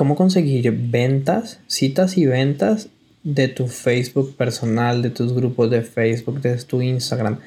cómo conseguir ventas, citas y ventas de tu Facebook personal, de tus grupos de Facebook, de tu Instagram,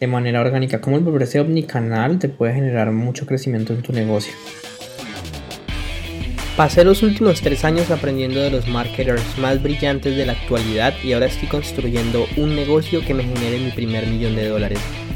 de manera orgánica. Cómo el volverse omnicanal te puede generar mucho crecimiento en tu negocio. Pasé los últimos tres años aprendiendo de los marketers más brillantes de la actualidad y ahora estoy construyendo un negocio que me genere mi primer millón de dólares.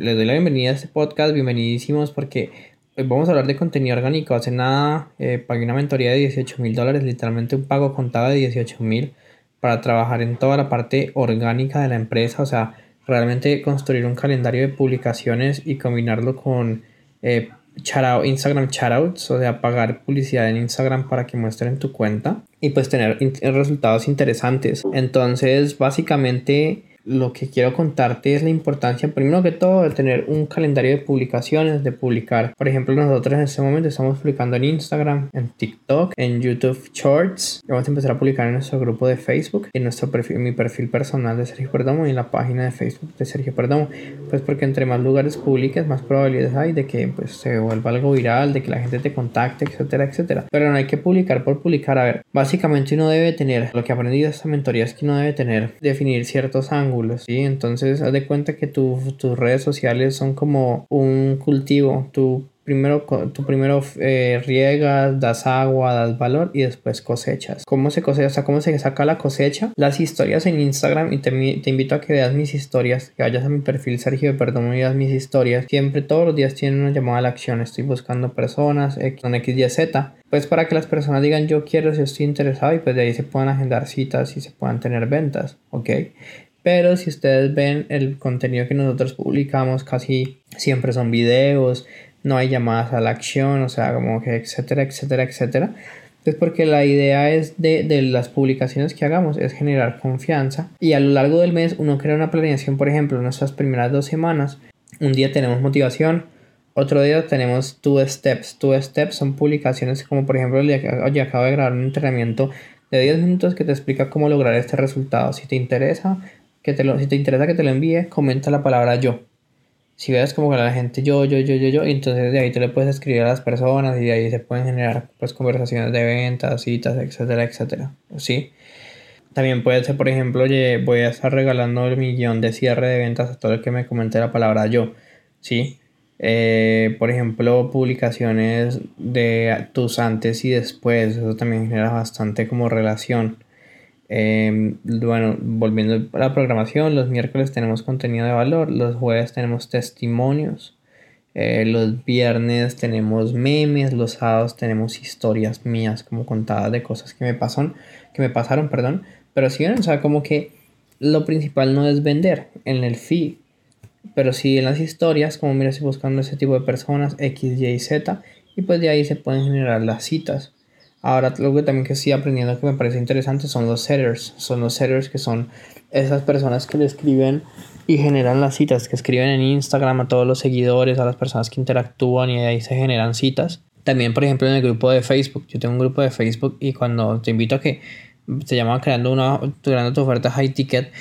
les doy la bienvenida a este podcast, bienvenidísimos porque hoy vamos a hablar de contenido orgánico. Hace nada eh, pagué una mentoría de 18 mil dólares, literalmente un pago contado de 18 mil para trabajar en toda la parte orgánica de la empresa, o sea, realmente construir un calendario de publicaciones y combinarlo con eh, Instagram shoutouts, o sea, pagar publicidad en Instagram para que muestren tu cuenta y pues tener resultados interesantes. Entonces, básicamente lo que quiero contarte es la importancia, primero que todo, de tener un calendario de publicaciones, de publicar. Por ejemplo, nosotros en este momento estamos publicando en Instagram, en TikTok, en YouTube Shorts. Vamos a empezar a publicar en nuestro grupo de Facebook, en nuestro perfil, mi perfil personal de Sergio Perdomo y en la página de Facebook de Sergio Perdomo. Pues porque entre más lugares publiques, más probabilidades hay de que pues, se vuelva algo viral, de que la gente te contacte, etcétera, etcétera. Pero no hay que publicar por publicar. A ver, básicamente uno debe tener, lo que he aprendido de esta mentoría es que uno debe tener, definir ciertos ángulos ¿sí? Entonces, haz de cuenta que tus redes sociales son como un cultivo. Tu primero, tú primero eh, riegas, das agua, das valor y después cosechas. ¿Cómo se cosecha? O sea, ¿cómo se saca la cosecha? Las historias en Instagram y te, te invito a que veas mis historias, que vayas a mi perfil Sergio Perdón y veas mis historias. Siempre todos los días tienen una llamada a la acción. Estoy buscando personas con X, Y, Z. Pues para que las personas digan yo quiero, si estoy interesado y pues de ahí se puedan agendar citas y se puedan tener ventas, ¿ok? Pero si ustedes ven el contenido que nosotros publicamos, casi siempre son videos, no hay llamadas a la acción, o sea, como que etcétera, etcétera, etcétera. Es porque la idea es de, de, las publicaciones que hagamos es generar confianza y a lo largo del mes uno crea una planeación, por ejemplo, en nuestras primeras dos semanas, un día tenemos motivación, otro día tenemos two steps. Two steps son publicaciones como por ejemplo, oye, acabo de grabar un entrenamiento de 10 minutos que te explica cómo lograr este resultado. Si te interesa, que te lo, si te interesa que te lo envíe, comenta la palabra yo. Si ves como que la gente yo, yo, yo, yo, yo, entonces de ahí te le puedes escribir a las personas y de ahí se pueden generar pues conversaciones de ventas, citas, etcétera, etcétera. ¿Sí? También puede ser, por ejemplo, oye, voy a estar regalando el guion de cierre de ventas a todo el que me comente la palabra yo. ¿Sí? Eh, por ejemplo, publicaciones de tus antes y después. Eso también genera bastante como relación. Em, bueno, volviendo a la programación, los miércoles tenemos contenido de valor, los jueves tenemos testimonios, eh, los viernes tenemos memes, los sábados tenemos historias mías como contadas de cosas que me pasan, que me pasaron, perdón. Pero si ven, o sea, como que lo principal no es vender en el feed, pero sí en las historias, como mira, estoy buscando ese tipo de personas, X, Y, Z, y pues de ahí se pueden generar las citas. Ahora, lo que también que estoy aprendiendo que me parece interesante son los setters. Son los setters que son esas personas que le escriben y generan las citas, que escriben en Instagram a todos los seguidores, a las personas que interactúan y ahí se generan citas. También, por ejemplo, en el grupo de Facebook. Yo tengo un grupo de Facebook y cuando te invito a que te llaman creando una creando tu oferta high ticket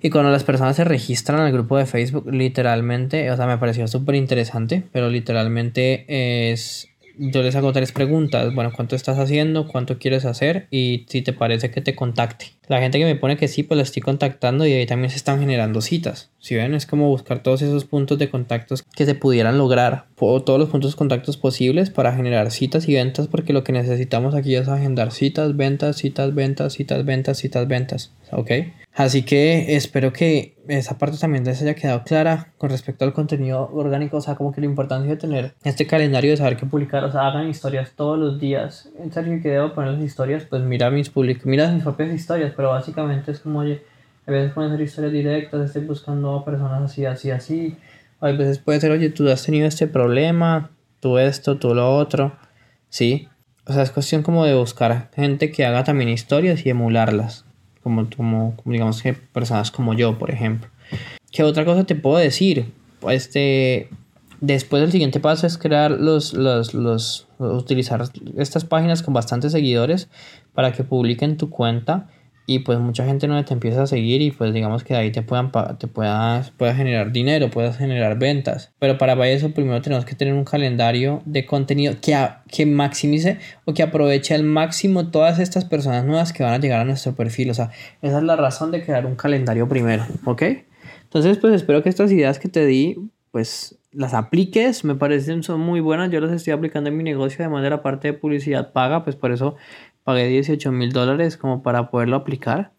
y cuando las personas se registran el grupo de Facebook, literalmente, o sea, me pareció súper interesante, pero literalmente es yo les hago tres preguntas. Bueno, ¿cuánto estás haciendo? ¿Cuánto quieres hacer? Y si te parece que te contacte. La gente que me pone que sí, pues la estoy contactando y ahí también se están generando citas. Si ven, es como buscar todos esos puntos de contactos que se pudieran lograr, o todos los puntos de contactos posibles para generar citas y ventas, porque lo que necesitamos aquí es agendar citas, ventas, citas, ventas, citas, ventas, citas, ventas. ¿Ok? Así que espero que esa parte también les haya quedado clara con respecto al contenido orgánico, o sea, como que la importancia de tener este calendario de saber qué publicar, o sea, hagan historias todos los días. En serio que debo poner las historias, pues mira mis public mira mis propias historias, pero básicamente es como, oye, a veces pueden ser historias directas, estoy buscando personas así, así, así. O a veces puede ser, oye, tú has tenido este problema, tú esto, tú lo otro, ¿sí? O sea, es cuestión como de buscar gente que haga también historias y emularlas. Como, como, digamos que personas como yo, por ejemplo. ¿Qué otra cosa te puedo decir? Este, después el siguiente paso es crear los, los, los, utilizar estas páginas con bastantes seguidores para que publiquen tu cuenta y pues mucha gente no te empieza a seguir y pues digamos que de ahí te puedan te puedas, generar dinero, puedas generar ventas. Pero para eso primero tenemos que tener un calendario de contenido que, que maximice o que aproveche al máximo todas estas personas nuevas que van a llegar a nuestro perfil. O sea, esa es la razón de crear un calendario primero, ¿ok? Entonces pues espero que estas ideas que te di pues las apliques, me parecen son muy buenas, yo las estoy aplicando en mi negocio, además de la parte de publicidad paga, pues por eso pagué 18 mil dólares como para poderlo aplicar.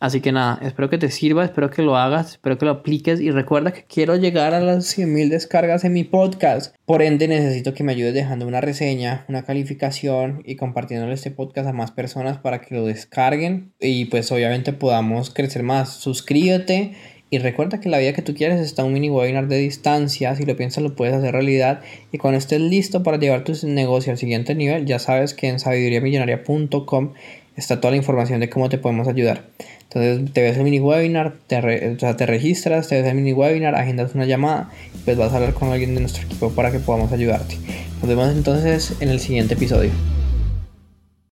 Así que nada, espero que te sirva, espero que lo hagas, espero que lo apliques y recuerda que quiero llegar a las 100 mil descargas en mi podcast. Por ende necesito que me ayudes dejando una reseña, una calificación y compartiéndole este podcast a más personas para que lo descarguen y pues obviamente podamos crecer más. Suscríbete y recuerda que la vida que tú quieres está un mini webinar de distancia. Si lo piensas, lo puedes hacer realidad. Y cuando estés listo para llevar tu negocio al siguiente nivel, ya sabes que en sabiduriamillonaria.com está toda la información de cómo te podemos ayudar. Entonces, te ves el mini webinar, te, te registras, te ves el mini webinar, agendas una llamada pues vas a hablar con alguien de nuestro equipo para que podamos ayudarte. Nos vemos entonces en el siguiente episodio.